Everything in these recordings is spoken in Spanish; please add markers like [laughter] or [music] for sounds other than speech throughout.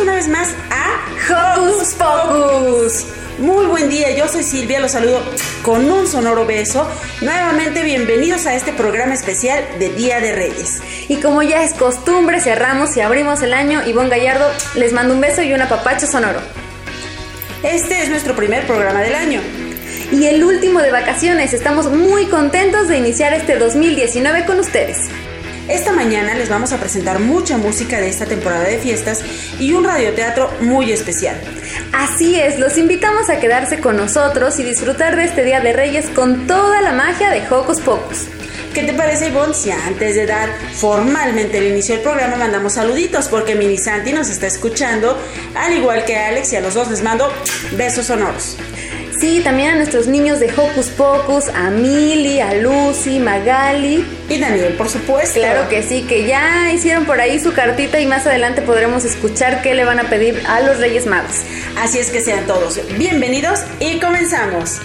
Más a Hocus Pocus. Muy buen día, yo soy Silvia, los saludo con un sonoro beso. Nuevamente bienvenidos a este programa especial de Día de Reyes. Y como ya es costumbre, cerramos y abrimos el año. Ivonne Gallardo les mando un beso y un apapacho sonoro. Este es nuestro primer programa del año. Y el último de vacaciones. Estamos muy contentos de iniciar este 2019 con ustedes. Esta mañana les vamos a presentar mucha música de esta temporada de fiestas y un radioteatro muy especial. Así es, los invitamos a quedarse con nosotros y disfrutar de este Día de Reyes con toda la magia de Hocus Pocus. ¿Qué te parece, Ivonne, si antes de dar formalmente el inicio del programa mandamos saluditos? Porque Mini Santi nos está escuchando, al igual que Alex, y a los dos les mando besos sonoros. Sí, también a nuestros niños de Hocus Pocus, a Mili, a Lucy, Magali. Y Daniel, por supuesto. Claro que sí, que ya hicieron por ahí su cartita y más adelante podremos escuchar qué le van a pedir a los Reyes Magos. Así es que sean todos bienvenidos y comenzamos.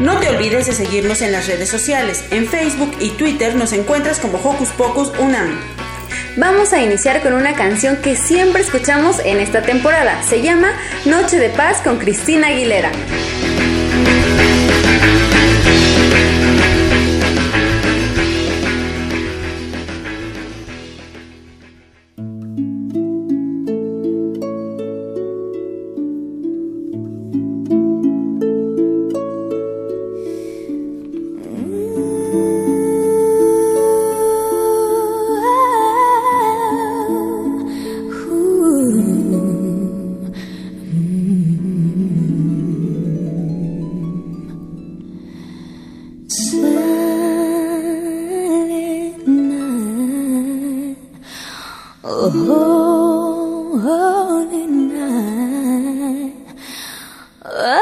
No te olvides de seguirnos en las redes sociales. En Facebook y Twitter nos encuentras como Hocus Pocus Unam. Vamos a iniciar con una canción que siempre escuchamos en esta temporada. Se llama Noche de Paz con Cristina Aguilera. Uh.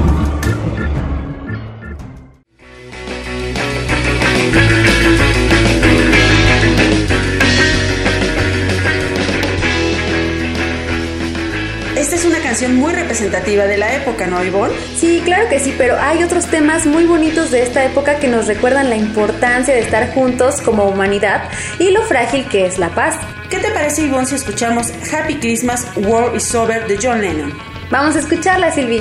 muy representativa de la época, ¿no, Ivonne? Sí, claro que sí, pero hay otros temas muy bonitos de esta época que nos recuerdan la importancia de estar juntos como humanidad y lo frágil que es la paz. ¿Qué te parece, Ivonne, si escuchamos Happy Christmas, War is Over de John Lennon? Vamos a escucharla, Silvi.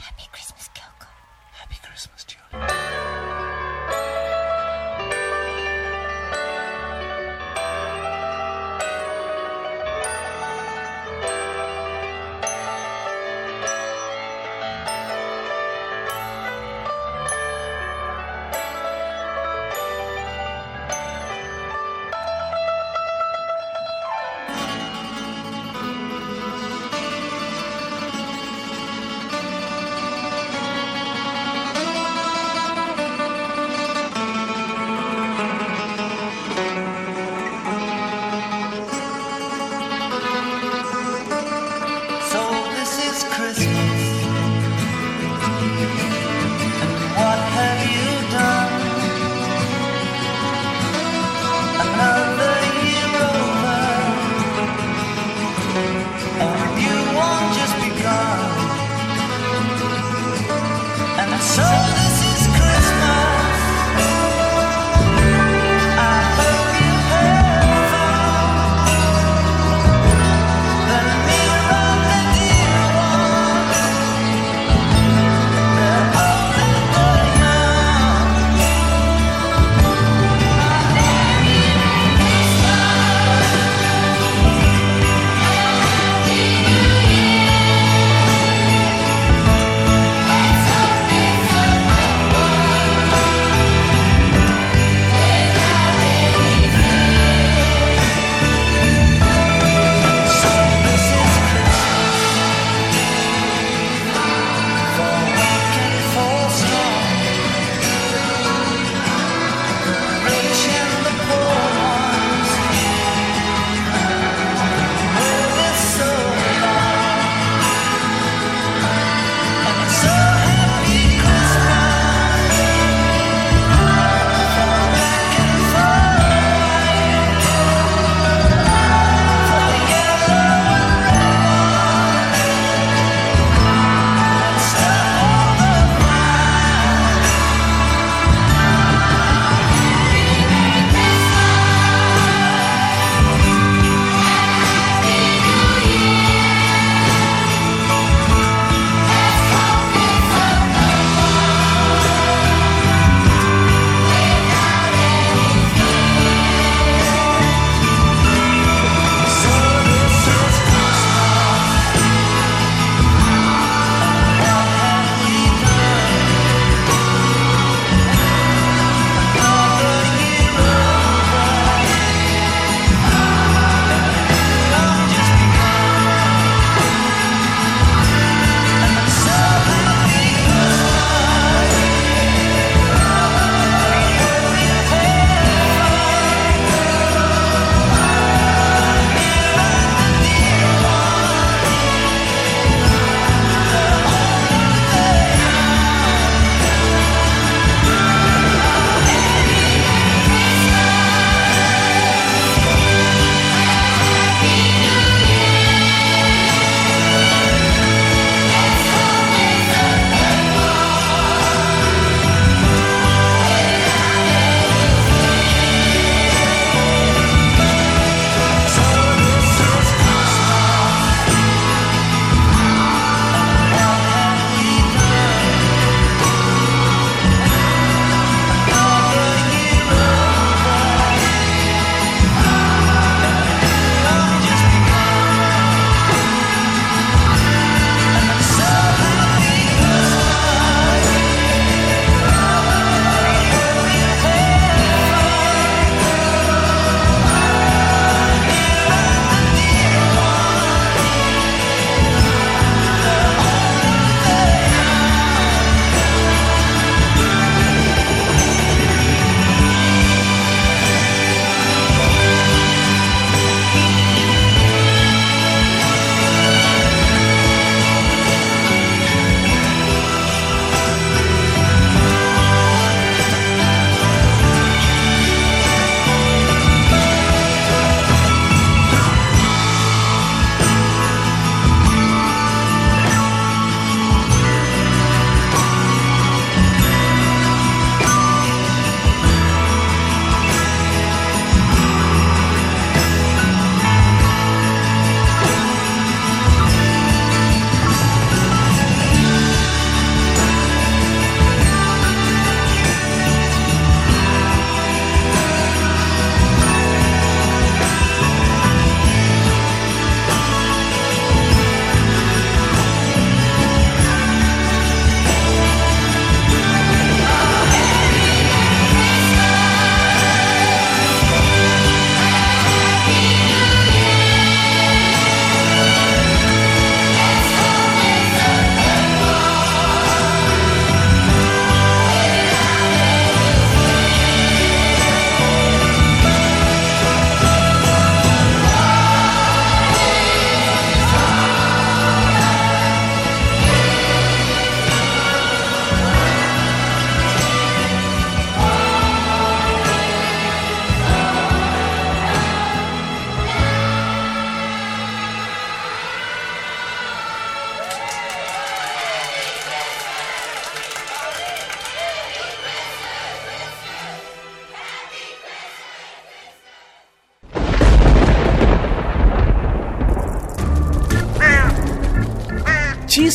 Happy Christmas, Kyoko. Happy Christmas, Julie.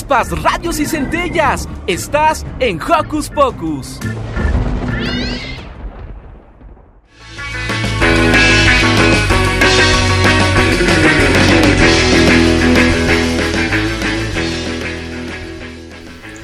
Chispas, radios y centellas. Estás en Hocus Pocus.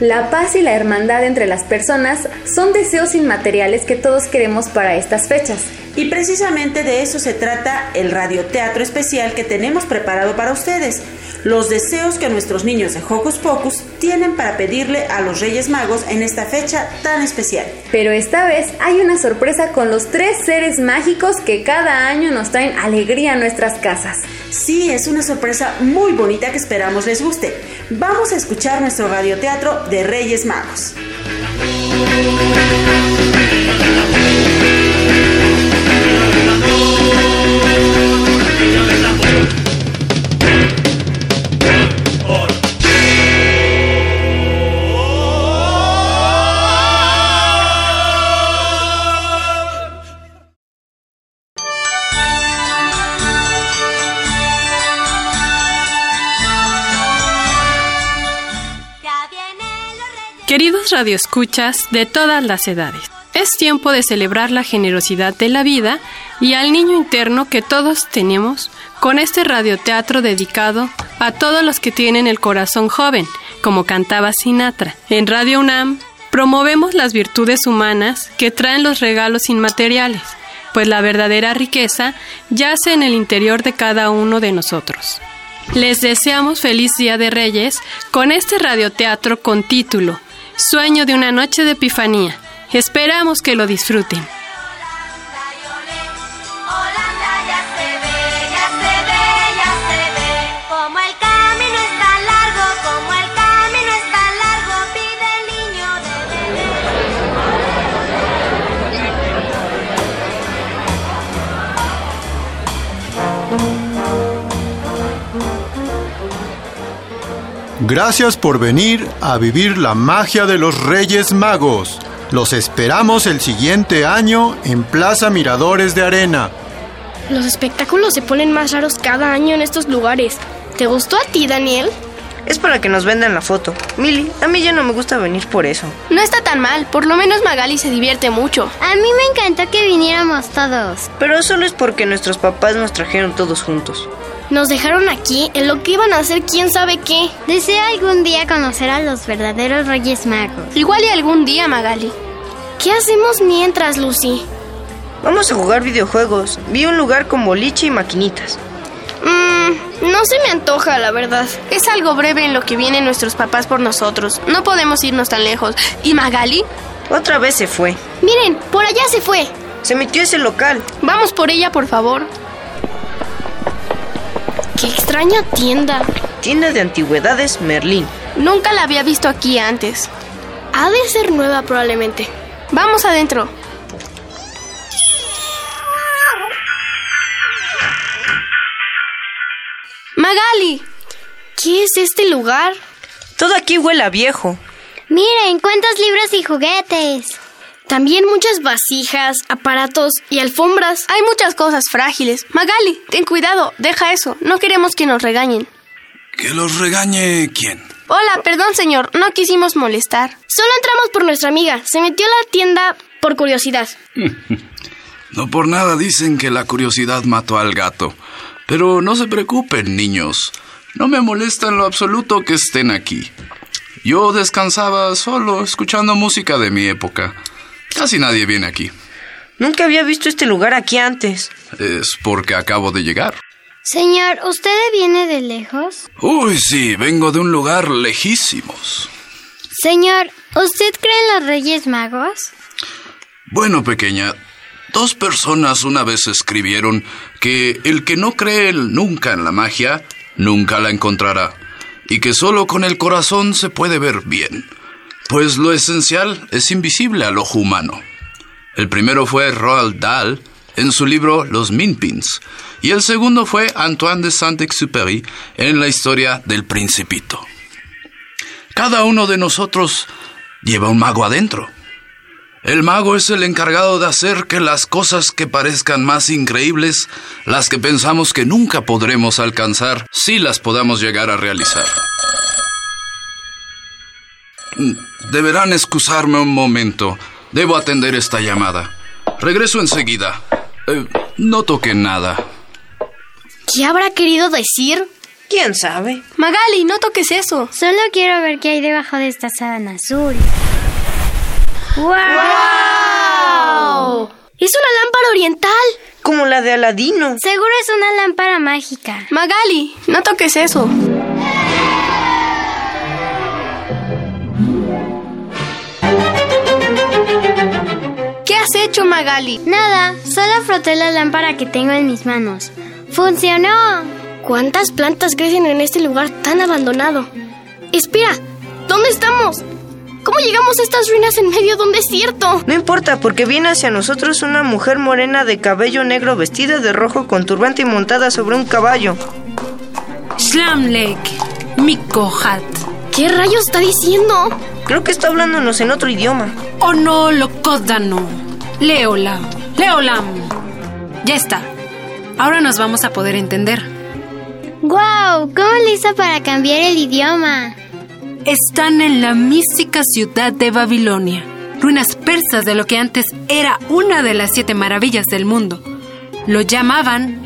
La paz y la hermandad entre las personas son deseos inmateriales que todos queremos para estas fechas. Y precisamente de eso se trata el radioteatro especial que tenemos preparado para ustedes. Los deseos que nuestros niños de Hocus Pocus tienen para pedirle a los Reyes Magos en esta fecha tan especial. Pero esta vez hay una sorpresa con los tres seres mágicos que cada año nos traen alegría a nuestras casas. Sí, es una sorpresa muy bonita que esperamos les guste. Vamos a escuchar nuestro radioteatro de Reyes Magos. Queridos radioescuchas de todas las edades, es tiempo de celebrar la generosidad de la vida y al niño interno que todos tenemos con este radioteatro dedicado a todos los que tienen el corazón joven, como cantaba Sinatra. En Radio UNAM promovemos las virtudes humanas que traen los regalos inmateriales, pues la verdadera riqueza yace en el interior de cada uno de nosotros. Les deseamos feliz Día de Reyes con este radioteatro con título Sueño de una noche de Epifanía. Esperamos que lo disfruten. Gracias por venir a vivir la magia de los Reyes Magos. Los esperamos el siguiente año en Plaza Miradores de Arena. Los espectáculos se ponen más raros cada año en estos lugares. ¿Te gustó a ti, Daniel? Es para que nos vendan la foto. Mili, a mí ya no me gusta venir por eso. No está tan mal, por lo menos Magali se divierte mucho. A mí me encantó que viniéramos todos. Pero solo es porque nuestros papás nos trajeron todos juntos. Nos dejaron aquí en lo que iban a hacer quién sabe qué. Deseo algún día conocer a los verdaderos Reyes Magos. Igual y algún día, Magali. ¿Qué hacemos mientras, Lucy? Vamos a jugar videojuegos. Vi un lugar con boliche y maquinitas. Mmm, no se me antoja, la verdad. Es algo breve en lo que vienen nuestros papás por nosotros. No podemos irnos tan lejos. ¿Y Magali? Otra vez se fue. Miren, por allá se fue. Se metió ese local. Vamos por ella, por favor. Qué extraña tienda. Tienda de antigüedades Merlín. Nunca la había visto aquí antes. Ha de ser nueva probablemente. Vamos adentro. Magali, ¿qué es este lugar? Todo aquí huele a viejo. Miren, cuántos libros y juguetes. También muchas vasijas, aparatos y alfombras. Hay muchas cosas frágiles. Magali, ten cuidado, deja eso. No queremos que nos regañen. ¿Que los regañe quién? Hola, perdón señor, no quisimos molestar. Solo entramos por nuestra amiga. Se metió a la tienda por curiosidad. [laughs] No por nada dicen que la curiosidad mató al gato. Pero no se preocupen, niños. No me molesta en lo absoluto que estén aquí. Yo descansaba solo, escuchando música de mi época. Casi nadie viene aquí. Nunca había visto este lugar aquí antes. Es porque acabo de llegar. Señor, ¿usted viene de lejos? Uy, sí, vengo de un lugar lejísimos. Señor, ¿usted cree en los Reyes Magos? Bueno, pequeña, dos personas una vez escribieron que el que no cree nunca en la magia, nunca la encontrará, y que solo con el corazón se puede ver bien, pues lo esencial es invisible al ojo humano. El primero fue Roald Dahl en su libro Los Minpins, y el segundo fue Antoine de Saint-Exupéry en la historia del Principito. Cada uno de nosotros lleva un mago adentro. El mago es el encargado de hacer que las cosas que parezcan más increíbles, las que pensamos que nunca podremos alcanzar, sí las podamos llegar a realizar. Deberán excusarme un momento. Debo atender esta llamada. Regreso enseguida. Eh, no toqué nada. ¿Qué habrá querido decir? ¿Quién sabe? Magali, no toques eso. Solo quiero ver qué hay debajo de esta sábana azul. ¡Wow! Es una lámpara oriental. Como la de Aladino. Seguro es una lámpara mágica. Magali, no toques eso. ¿Qué has hecho, Magali? Nada, solo froté la lámpara que tengo en mis manos. ¡Funcionó! ¿Cuántas plantas crecen en este lugar tan abandonado? Espera, ¿dónde estamos? ¿Cómo llegamos a estas ruinas en medio de un desierto? No importa, porque viene hacia nosotros una mujer morena de cabello negro vestida de rojo con turbante y montada sobre un caballo. Slamlek, Mikohat. ¿Qué rayos está diciendo? Creo que está hablándonos en otro idioma. Oh no, Lokodano. Leola. Leolam. Ya está. Ahora nos vamos a poder entender. ¡Guau! ¿Cómo le hizo para cambiar el idioma? Están en la mística ciudad de Babilonia, ruinas persas de lo que antes era una de las siete maravillas del mundo. Lo llamaban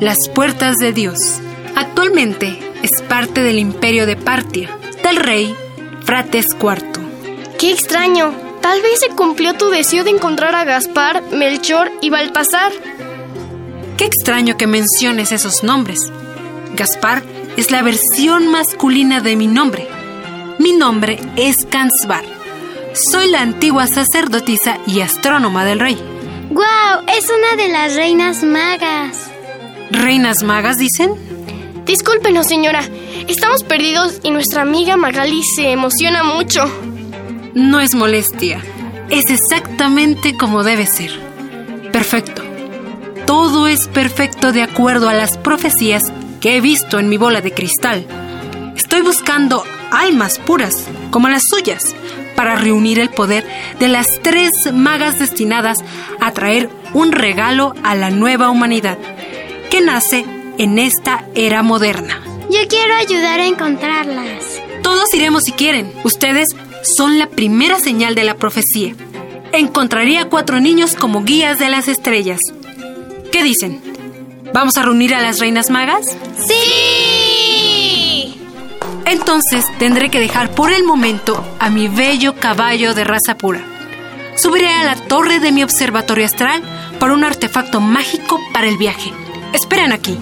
las puertas de Dios. Actualmente es parte del imperio de Partia, del rey Frates IV. Qué extraño. Tal vez se cumplió tu deseo de encontrar a Gaspar, Melchor y Baltasar. Qué extraño que menciones esos nombres. Gaspar es la versión masculina de mi nombre. Mi nombre es Kansbar. Soy la antigua sacerdotisa y astrónoma del rey. ¡Guau! Es una de las reinas magas. ¿Reinas magas dicen? Discúlpenos, señora. Estamos perdidos y nuestra amiga Magali se emociona mucho. No es molestia. Es exactamente como debe ser. Perfecto. Todo es perfecto de acuerdo a las profecías que he visto en mi bola de cristal. Estoy buscando almas puras, como las suyas, para reunir el poder de las tres magas destinadas a traer un regalo a la nueva humanidad, que nace en esta era moderna. Yo quiero ayudar a encontrarlas. Todos iremos si quieren. Ustedes son la primera señal de la profecía. Encontraría a cuatro niños como guías de las estrellas. ¿Qué dicen? ¿Vamos a reunir a las reinas magas? ¡Sí! Entonces tendré que dejar por el momento a mi bello caballo de raza pura. Subiré a la torre de mi observatorio astral para un artefacto mágico para el viaje. Esperen aquí.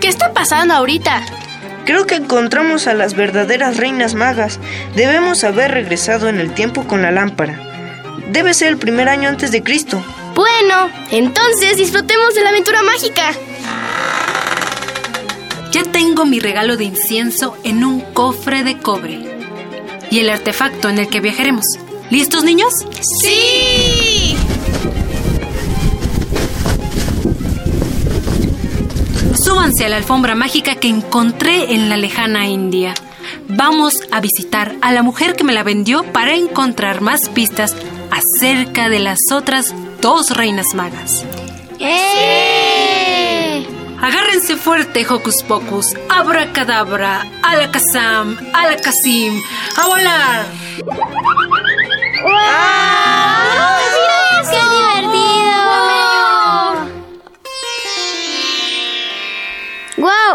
¿Qué está pasando ahorita? Creo que encontramos a las verdaderas reinas magas. Debemos haber regresado en el tiempo con la lámpara. Debe ser el primer año antes de Cristo. Bueno, entonces disfrutemos de la aventura mágica. Ya tengo mi regalo de incienso en un cofre de cobre. Y el artefacto en el que viajaremos. ¿Listos, niños? ¡Sí! Súbanse a la alfombra mágica que encontré en la lejana India. Vamos a visitar a la mujer que me la vendió para encontrar más pistas acerca de las otras dos reinas magas. ¡Eh! Agárrense fuerte, Hocus Pocus. Abracadabra, alakazam, alakasim. ¡A volar! ¡Qué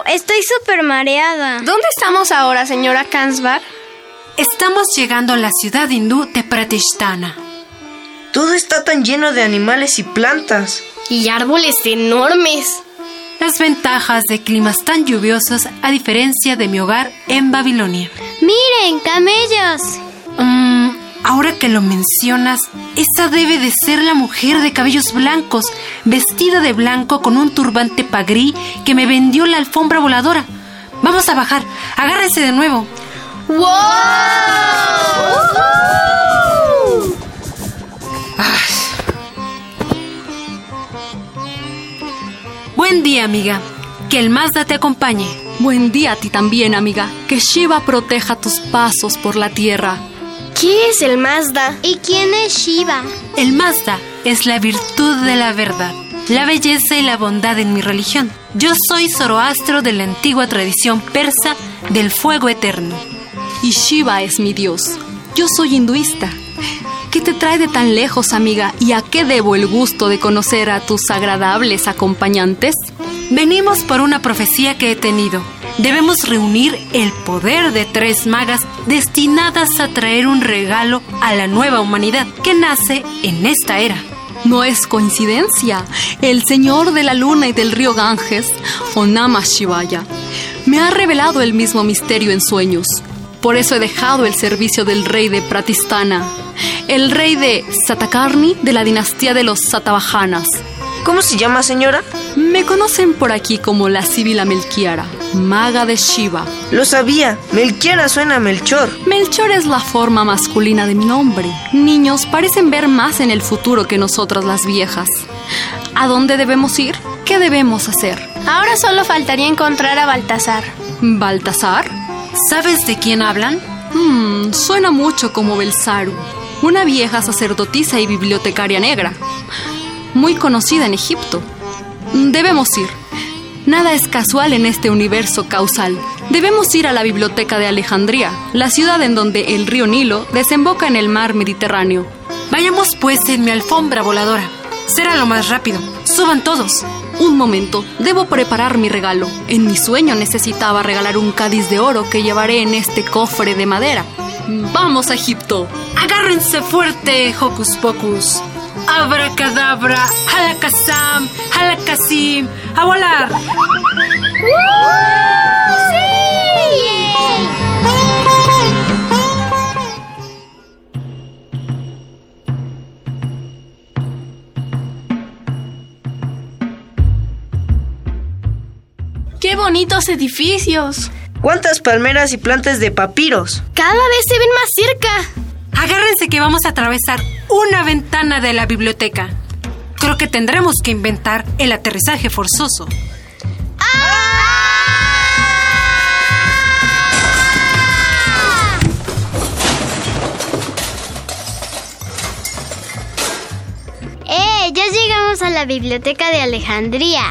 Estoy súper mareada. ¿Dónde estamos ahora, señora Kansbar? Estamos llegando a la ciudad hindú de Pratishtana. Todo está tan lleno de animales y plantas. Y árboles enormes. Las ventajas de climas tan lluviosos a diferencia de mi hogar en Babilonia. ¡Miren, camellos! Mm, ahora que lo mencionas, esa debe de ser la mujer de cabellos blancos, vestida de blanco con un turbante pagrí que me vendió la alfombra voladora. Vamos a bajar, agárrense de nuevo. ¡Wow! Buen día, amiga. Que el Mazda te acompañe. Buen día a ti también, amiga. Que Shiva proteja tus pasos por la tierra. ¿Qué es el Mazda? ¿Y quién es Shiva? El Mazda es la virtud de la verdad, la belleza y la bondad en mi religión. Yo soy Zoroastro de la antigua tradición persa del fuego eterno. Y Shiva es mi dios. Yo soy hinduista. ¿Qué te trae de tan lejos, amiga? ¿Y a qué debo el gusto de conocer a tus agradables acompañantes? Venimos por una profecía que he tenido. Debemos reunir el poder de tres magas destinadas a traer un regalo a la nueva humanidad que nace en esta era. No es coincidencia. El señor de la luna y del río Ganges, Onama Shivaya, me ha revelado el mismo misterio en sueños. Por eso he dejado el servicio del rey de Pratistana, el rey de Satakarni de la dinastía de los Satavahanas. ¿Cómo se llama, señora? Me conocen por aquí como la Sibila Melquiara, maga de Shiva. Lo sabía. Melquiara suena a Melchor. Melchor es la forma masculina de mi nombre. Niños parecen ver más en el futuro que nosotras las viejas. ¿A dónde debemos ir? ¿Qué debemos hacer? Ahora solo faltaría encontrar a Baltasar. ¿Baltasar? ¿Sabes de quién hablan? Hmm, suena mucho como Belsaru, una vieja sacerdotisa y bibliotecaria negra, muy conocida en Egipto. Debemos ir. Nada es casual en este universo causal. Debemos ir a la biblioteca de Alejandría, la ciudad en donde el río Nilo desemboca en el mar Mediterráneo. Vayamos pues en mi alfombra voladora. Será lo más rápido. Suban todos. Un momento, debo preparar mi regalo. En mi sueño necesitaba regalar un cádiz de oro que llevaré en este cofre de madera. ¡Vamos a Egipto! Agárrense fuerte, Hocus Pocus. Abracadabra, halakazam, halakasim, a volar. ¡Qué bonitos edificios! ¿Cuántas palmeras y plantas de papiros? Cada vez se ven más cerca. Agárrense que vamos a atravesar una ventana de la biblioteca. Creo que tendremos que inventar el aterrizaje forzoso. ¡Eh! Ya llegamos a la biblioteca de Alejandría.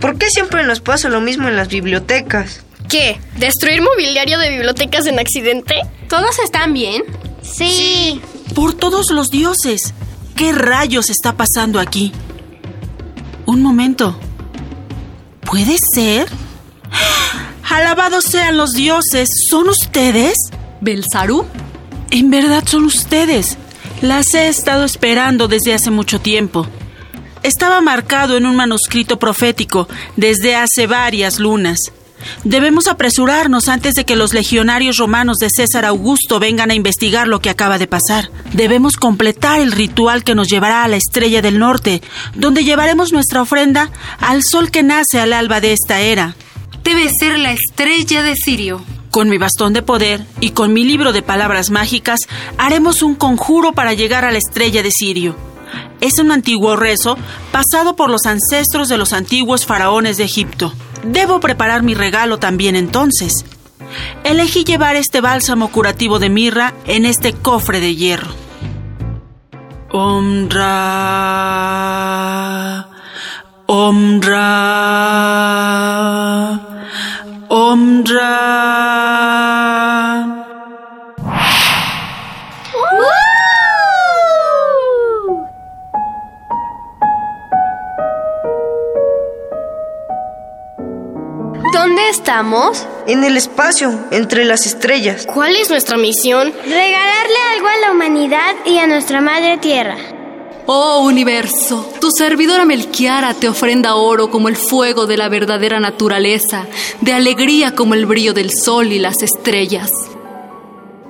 ¿Por qué siempre nos pasa lo mismo en las bibliotecas? ¿Qué? ¿Destruir mobiliario de bibliotecas en accidente? ¿Todos están bien? Sí. Por todos los dioses. ¿Qué rayos está pasando aquí? Un momento. ¿Puede ser? Alabados sean los dioses. ¿Son ustedes? ¿Belsaru? En verdad son ustedes. Las he estado esperando desde hace mucho tiempo. Estaba marcado en un manuscrito profético desde hace varias lunas. Debemos apresurarnos antes de que los legionarios romanos de César Augusto vengan a investigar lo que acaba de pasar. Debemos completar el ritual que nos llevará a la estrella del norte, donde llevaremos nuestra ofrenda al sol que nace al alba de esta era. Debe ser la estrella de Sirio. Con mi bastón de poder y con mi libro de palabras mágicas, haremos un conjuro para llegar a la estrella de Sirio. Es un antiguo rezo pasado por los ancestros de los antiguos faraones de Egipto. Debo preparar mi regalo también entonces. Elegí llevar este bálsamo curativo de mirra en este cofre de hierro. Omra. Omra. Omra. Estamos? En el espacio, entre las estrellas. ¿Cuál es nuestra misión? Regalarle algo a la humanidad y a nuestra madre tierra. Oh universo, tu servidora Melquiara te ofrenda oro como el fuego de la verdadera naturaleza, de alegría como el brillo del sol y las estrellas.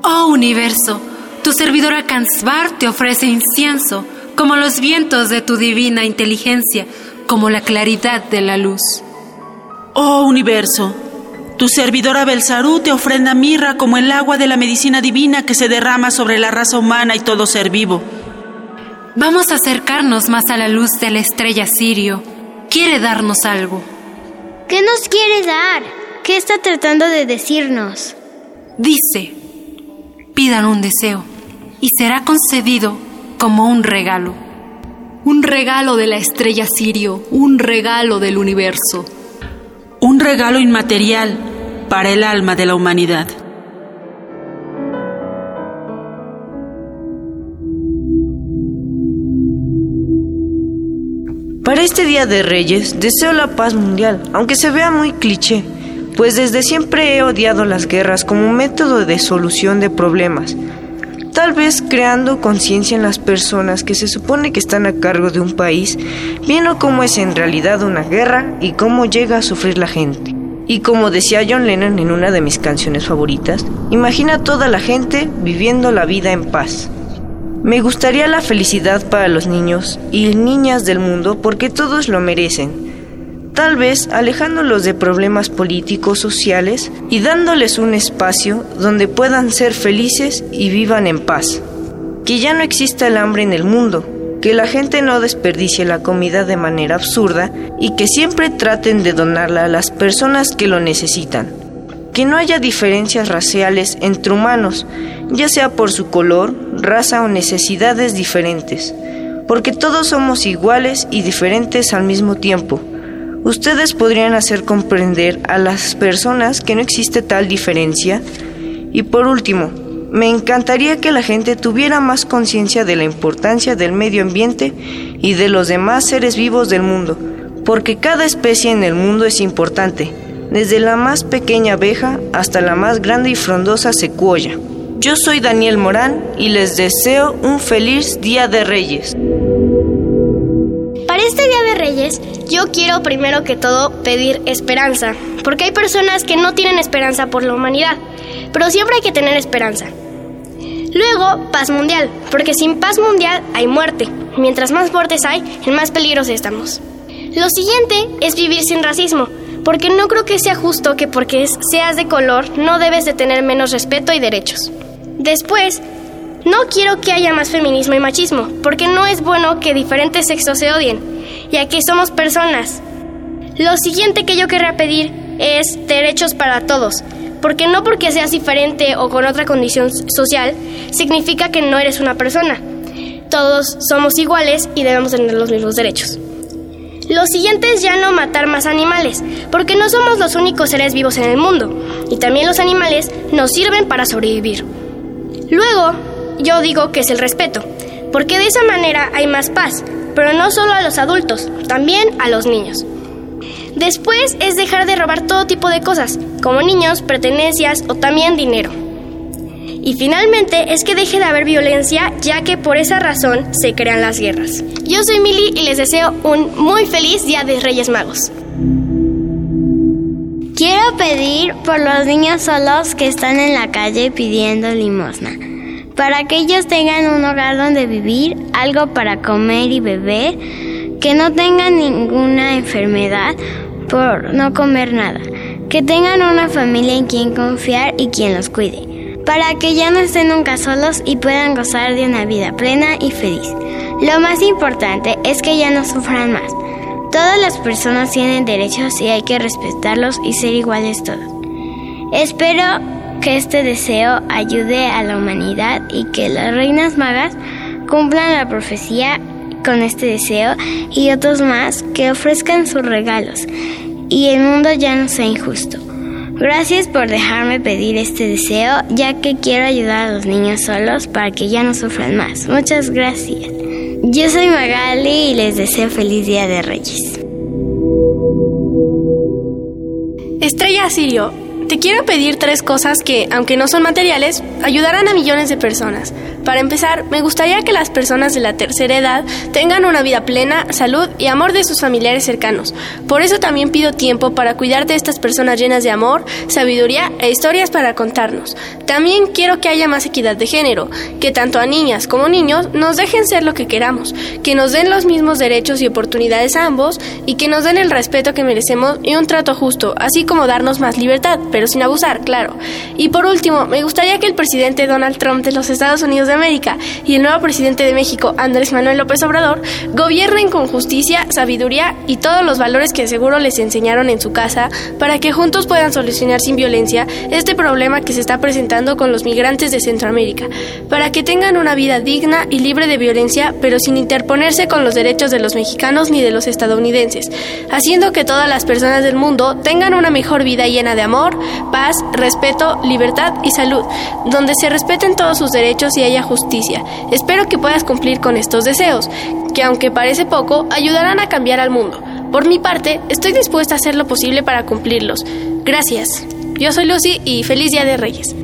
Oh universo, tu servidora Kansbar te ofrece incienso como los vientos de tu divina inteligencia, como la claridad de la luz. Oh universo, tu servidora Belsaru te ofrenda mirra como el agua de la medicina divina que se derrama sobre la raza humana y todo ser vivo. Vamos a acercarnos más a la luz de la estrella Sirio. Quiere darnos algo. ¿Qué nos quiere dar? ¿Qué está tratando de decirnos? Dice, pidan un deseo y será concedido como un regalo. Un regalo de la estrella Sirio, un regalo del universo. Un regalo inmaterial para el alma de la humanidad. Para este Día de Reyes deseo la paz mundial, aunque se vea muy cliché, pues desde siempre he odiado las guerras como método de solución de problemas, tal vez creando conciencia en las personas que se supone que están a cargo de un país, viendo cómo es en realidad una guerra y cómo llega a sufrir la gente. Y como decía John Lennon en una de mis canciones favoritas, imagina toda la gente viviendo la vida en paz. Me gustaría la felicidad para los niños y niñas del mundo porque todos lo merecen. Tal vez alejándolos de problemas políticos, sociales y dándoles un espacio donde puedan ser felices y vivan en paz. Que ya no exista el hambre en el mundo, que la gente no desperdicie la comida de manera absurda y que siempre traten de donarla a las personas que lo necesitan que no haya diferencias raciales entre humanos, ya sea por su color, raza o necesidades diferentes, porque todos somos iguales y diferentes al mismo tiempo. Ustedes podrían hacer comprender a las personas que no existe tal diferencia. Y por último, me encantaría que la gente tuviera más conciencia de la importancia del medio ambiente y de los demás seres vivos del mundo, porque cada especie en el mundo es importante desde la más pequeña abeja hasta la más grande y frondosa secuoya. Yo soy Daniel Morán y les deseo un feliz Día de Reyes. Para este Día de Reyes, yo quiero primero que todo pedir esperanza, porque hay personas que no tienen esperanza por la humanidad, pero siempre hay que tener esperanza. Luego, paz mundial, porque sin paz mundial hay muerte. Mientras más muertes hay, en más peligros estamos. Lo siguiente es vivir sin racismo, porque no creo que sea justo que porque seas de color no debes de tener menos respeto y derechos. Después, no quiero que haya más feminismo y machismo, porque no es bueno que diferentes sexos se odien, ya que somos personas. Lo siguiente que yo querría pedir es derechos para todos, porque no porque seas diferente o con otra condición social significa que no eres una persona. Todos somos iguales y debemos tener los mismos derechos. Lo siguiente es ya no matar más animales, porque no somos los únicos seres vivos en el mundo, y también los animales nos sirven para sobrevivir. Luego, yo digo que es el respeto, porque de esa manera hay más paz, pero no solo a los adultos, también a los niños. Después es dejar de robar todo tipo de cosas, como niños, pertenencias o también dinero. Y finalmente es que deje de haber violencia, ya que por esa razón se crean las guerras. Yo soy Mili y les deseo un muy feliz Día de Reyes Magos. Quiero pedir por los niños solos que están en la calle pidiendo limosna, para que ellos tengan un hogar donde vivir, algo para comer y beber, que no tengan ninguna enfermedad por no comer nada, que tengan una familia en quien confiar y quien los cuide para que ya no estén nunca solos y puedan gozar de una vida plena y feliz. Lo más importante es que ya no sufran más. Todas las personas tienen derechos y hay que respetarlos y ser iguales todos. Espero que este deseo ayude a la humanidad y que las reinas magas cumplan la profecía con este deseo y otros más que ofrezcan sus regalos y el mundo ya no sea injusto. Gracias por dejarme pedir este deseo, ya que quiero ayudar a los niños solos para que ya no sufran más. Muchas gracias. Yo soy Magali y les deseo feliz Día de Reyes. Estrella Sirio, te quiero pedir tres cosas que, aunque no son materiales, ayudarán a millones de personas. Para empezar, me gustaría que las personas de la tercera edad tengan una vida plena, salud y amor de sus familiares cercanos. Por eso también pido tiempo para cuidar de estas personas llenas de amor, sabiduría e historias para contarnos. También quiero que haya más equidad de género, que tanto a niñas como niños nos dejen ser lo que queramos, que nos den los mismos derechos y oportunidades a ambos y que nos den el respeto que merecemos y un trato justo, así como darnos más libertad, pero sin abusar, claro. Y por último, me gustaría que el presidente Donald Trump de los Estados Unidos de América y el nuevo presidente de México, Andrés Manuel López Obrador, gobiernen con justicia, sabiduría y todos los valores que seguro les enseñaron en su casa para que juntos puedan solucionar sin violencia este problema que se está presentando con los migrantes de Centroamérica, para que tengan una vida digna y libre de violencia, pero sin interponerse con los derechos de los mexicanos ni de los estadounidenses, haciendo que todas las personas del mundo tengan una mejor vida llena de amor, paz, respeto, libertad y salud, donde se respeten todos sus derechos y haya justicia. Espero que puedas cumplir con estos deseos, que aunque parece poco, ayudarán a cambiar al mundo. Por mi parte, estoy dispuesta a hacer lo posible para cumplirlos. Gracias. Yo soy Lucy y feliz Día de Reyes.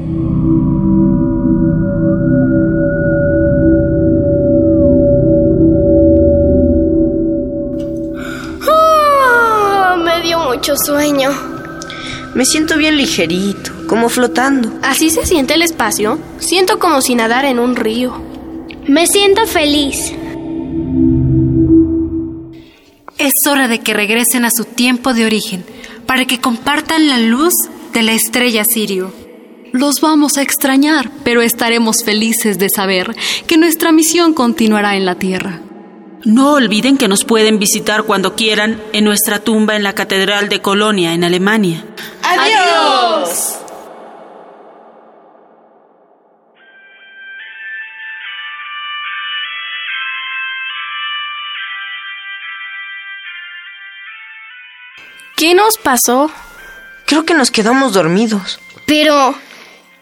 Ah, me dio mucho sueño. Me siento bien ligerito, como flotando. ¿Así se siente el espacio? Siento como si nadar en un río. Me siento feliz. Es hora de que regresen a su tiempo de origen, para que compartan la luz de la estrella Sirio. Los vamos a extrañar, pero estaremos felices de saber que nuestra misión continuará en la Tierra. No olviden que nos pueden visitar cuando quieran en nuestra tumba en la Catedral de Colonia, en Alemania. ¡Adiós! ¿Qué nos pasó? Creo que nos quedamos dormidos. Pero...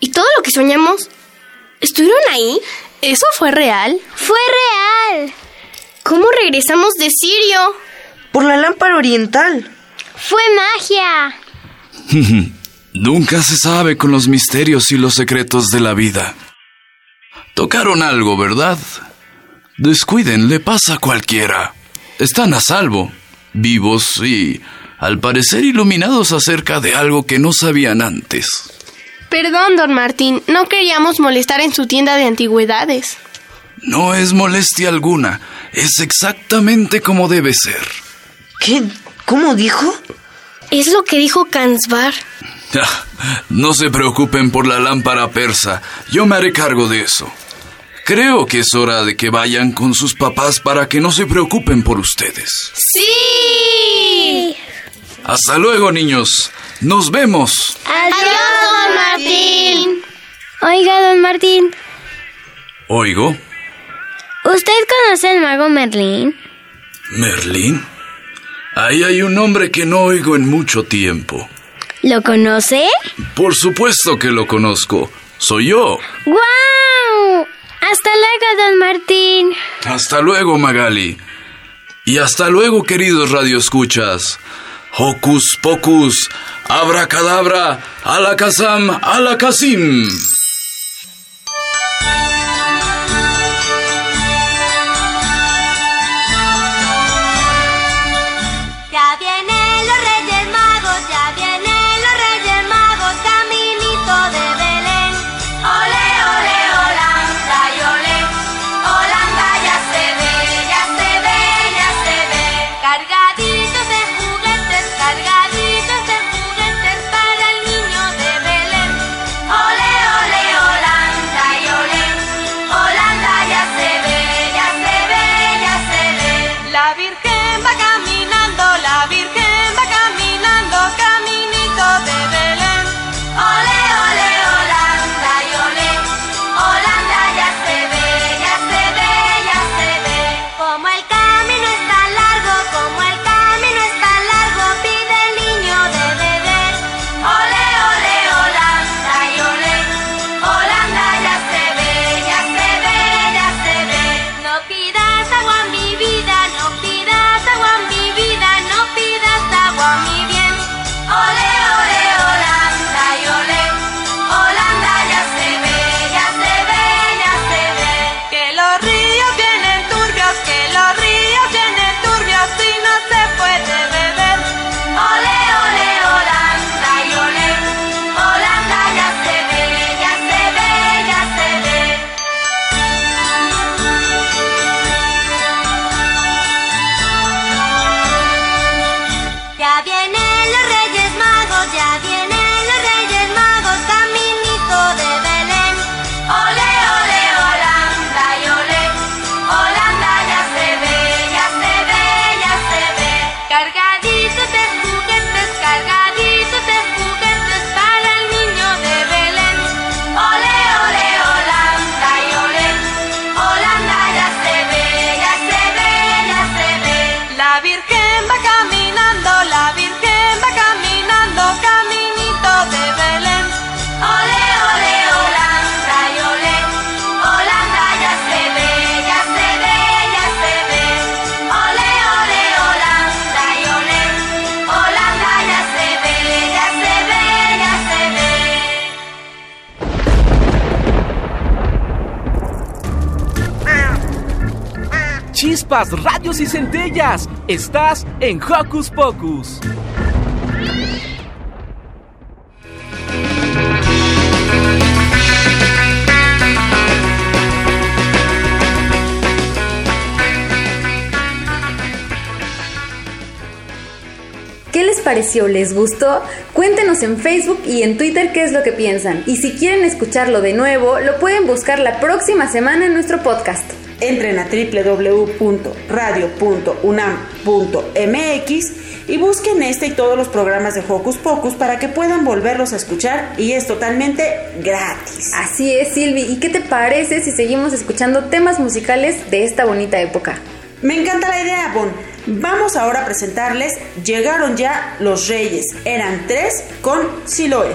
¿Y todo lo que soñamos? ¿Estuvieron ahí? ¿Eso fue real? Fue real. ¿Cómo regresamos de Sirio? Por la lámpara oriental. Fue magia. [laughs] Nunca se sabe con los misterios y los secretos de la vida. Tocaron algo, ¿verdad? Descuiden, le pasa a cualquiera. Están a salvo, vivos y, al parecer, iluminados acerca de algo que no sabían antes. Perdón, don Martín, no queríamos molestar en su tienda de antigüedades. No es molestia alguna, es exactamente como debe ser. ¿Qué? ¿Cómo dijo? Es lo que dijo Kansbar. No se preocupen por la lámpara persa, yo me haré cargo de eso. Creo que es hora de que vayan con sus papás para que no se preocupen por ustedes. ¡Sí! Hasta luego, niños. Nos vemos. Adiós, don Martín. Oiga, don Martín, Oigo. ¿usted conoce al mago Merlín? ¿Merlín? Ahí hay un nombre que no oigo en mucho tiempo. ¿Lo conoce? Por supuesto que lo conozco. Soy yo. ¡Guau! Hasta luego, don Martín. Hasta luego, Magali. Y hasta luego, queridos radioescuchas. Hocus pocus, abracadabra, alakazam, alakazim. radios y centellas. Estás en Hocus Pocus. ¿Qué les pareció? ¿Les gustó? Cuéntenos en Facebook y en Twitter qué es lo que piensan. Y si quieren escucharlo de nuevo, lo pueden buscar la próxima semana en nuestro podcast. Entren a www.radio.unam.mx y busquen este y todos los programas de Hocus Pocus para que puedan volverlos a escuchar y es totalmente gratis. Así es, Silvi. ¿Y qué te parece si seguimos escuchando temas musicales de esta bonita época? Me encanta la idea, Bon. Vamos ahora a presentarles Llegaron ya los Reyes. Eran tres con Siloe.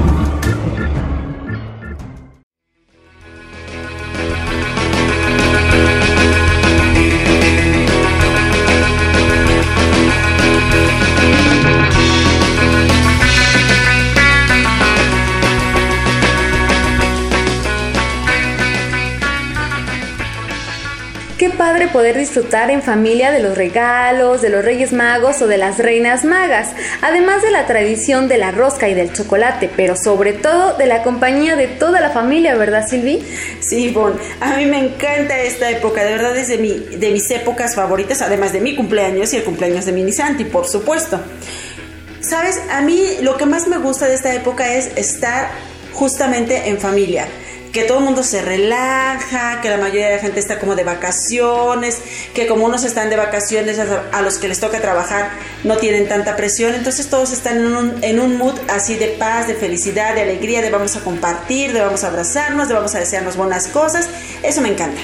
Poder disfrutar en familia de los regalos, de los Reyes Magos o de las Reinas Magas, además de la tradición de la rosca y del chocolate, pero sobre todo de la compañía de toda la familia, ¿verdad, Silvi? Sí, Bon, a mí me encanta esta época, de verdad es de, mi, de mis épocas favoritas, además de mi cumpleaños y el cumpleaños de Mini Santi, por supuesto. Sabes, a mí lo que más me gusta de esta época es estar justamente en familia que todo el mundo se relaja, que la mayoría de la gente está como de vacaciones, que como unos están de vacaciones, a los que les toca trabajar no tienen tanta presión, entonces todos están en un, un mood así de paz, de felicidad, de alegría, de vamos a compartir, de vamos a abrazarnos, de vamos a desearnos buenas cosas, eso me encanta.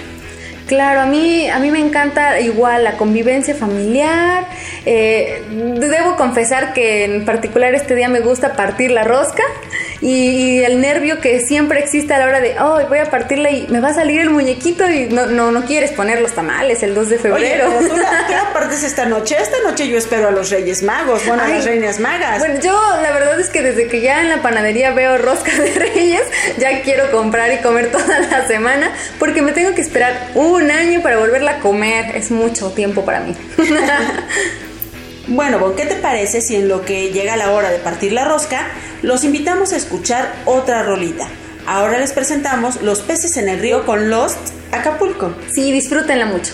Claro, a mí, a mí me encanta igual la convivencia familiar. Eh, debo confesar que en particular este día me gusta partir la rosca y, y, el nervio que siempre existe a la hora de, oh, voy a partirla y me va a salir el muñequito y no, no, no quieres poner los tamales el 2 de febrero. Oye, ¿tú, la, ¿tú la partes esta noche? Esta noche yo espero a los Reyes Magos, bueno, Ay, a las Reinas Magas. Bueno, yo la verdad es que desde que ya en la panadería veo rosca de [laughs] Reyes, ya quiero comprar y comer toda la semana porque me tengo que esperar un año para volverla a comer. Es mucho tiempo para mí. [laughs] Bueno, ¿qué te parece si en lo que llega la hora de partir la rosca, los invitamos a escuchar otra rolita? Ahora les presentamos Los peces en el río con Lost Acapulco. Sí, disfrútenla mucho.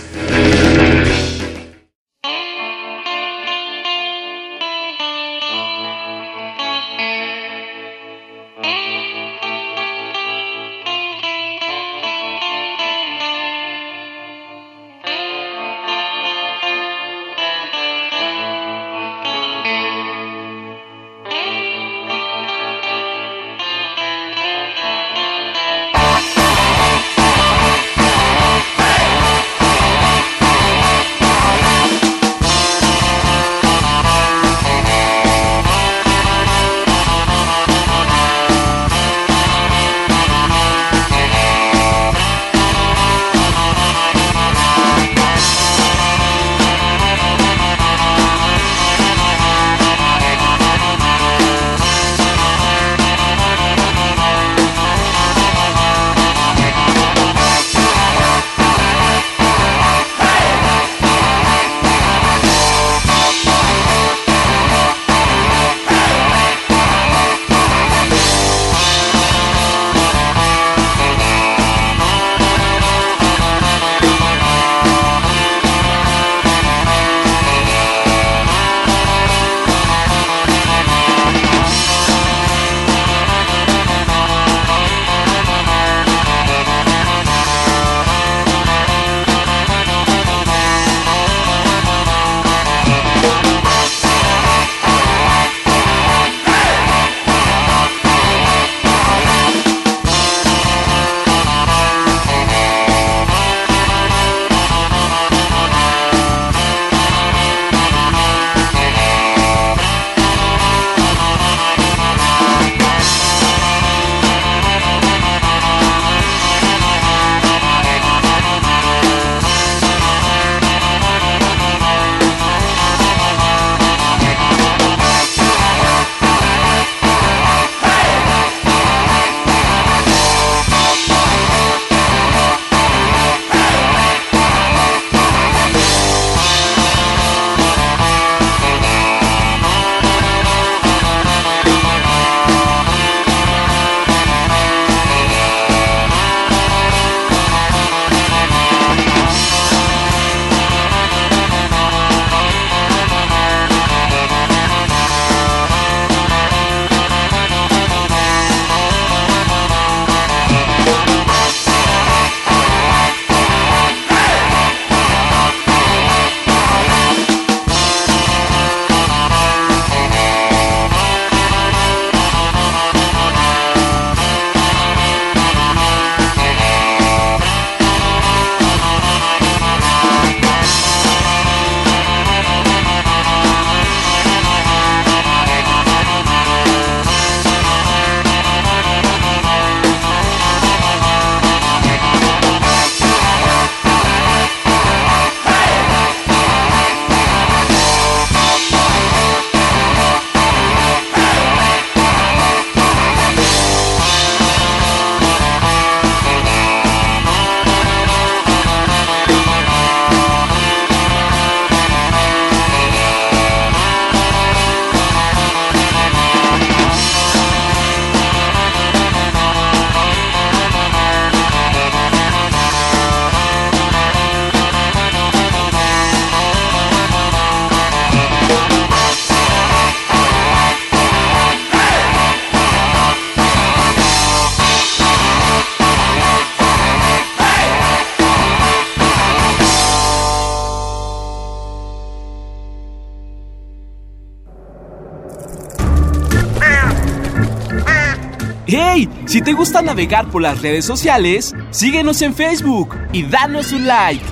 Navegar por las redes sociales, síguenos en Facebook y danos un like.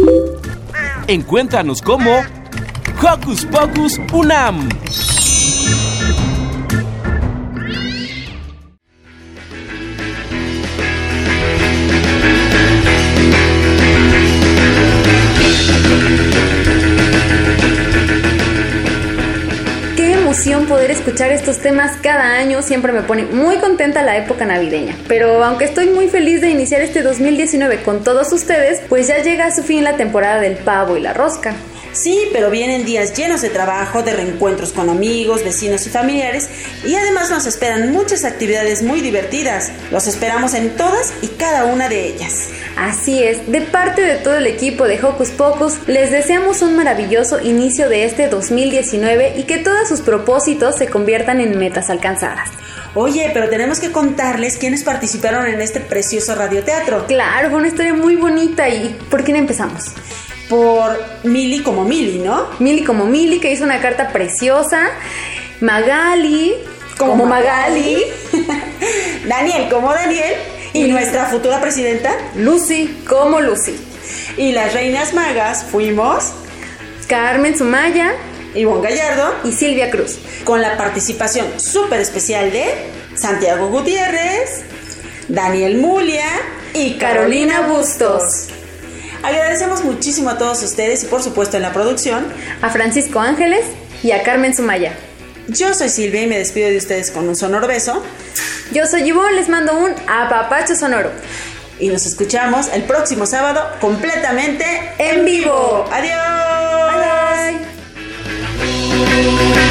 Encuéntranos como Hocus Pocus Unam. Poder escuchar estos temas cada año, siempre me pone muy contenta la época navideña. Pero aunque estoy muy feliz de iniciar este 2019 con todos ustedes, pues ya llega a su fin la temporada del pavo y la rosca. Sí, pero vienen días llenos de trabajo, de reencuentros con amigos, vecinos y familiares y además nos esperan muchas actividades muy divertidas. Los esperamos en todas y cada una de ellas. Así es, de parte de todo el equipo de Hocus Pocus, les deseamos un maravilloso inicio de este 2019 y que todos sus propósitos se conviertan en metas alcanzadas. Oye, pero tenemos que contarles quiénes participaron en este precioso radioteatro. Claro, fue una historia muy bonita y ¿por quién empezamos? Por Mili como Mili, ¿no? Mili como Mili, que hizo una carta preciosa. Magali, como, como Magali. [laughs] Daniel como Daniel. Y, nuestra futura presidenta, Lucy, como Lucy. Y las reinas magas fuimos Carmen Sumaya, Ivonne Gallardo y Silvia Cruz. Con la participación súper especial de Santiago Gutiérrez, Daniel Mulia y Carolina Bustos. Agradecemos muchísimo a todos ustedes y por supuesto en la producción a Francisco Ángeles y a Carmen Sumaya. Yo soy Silvia y me despido de ustedes con un sonoro beso. Yo soy Ivonne, les mando un apapacho sonoro. Y nos escuchamos el próximo sábado completamente en vivo. Adiós. Bye.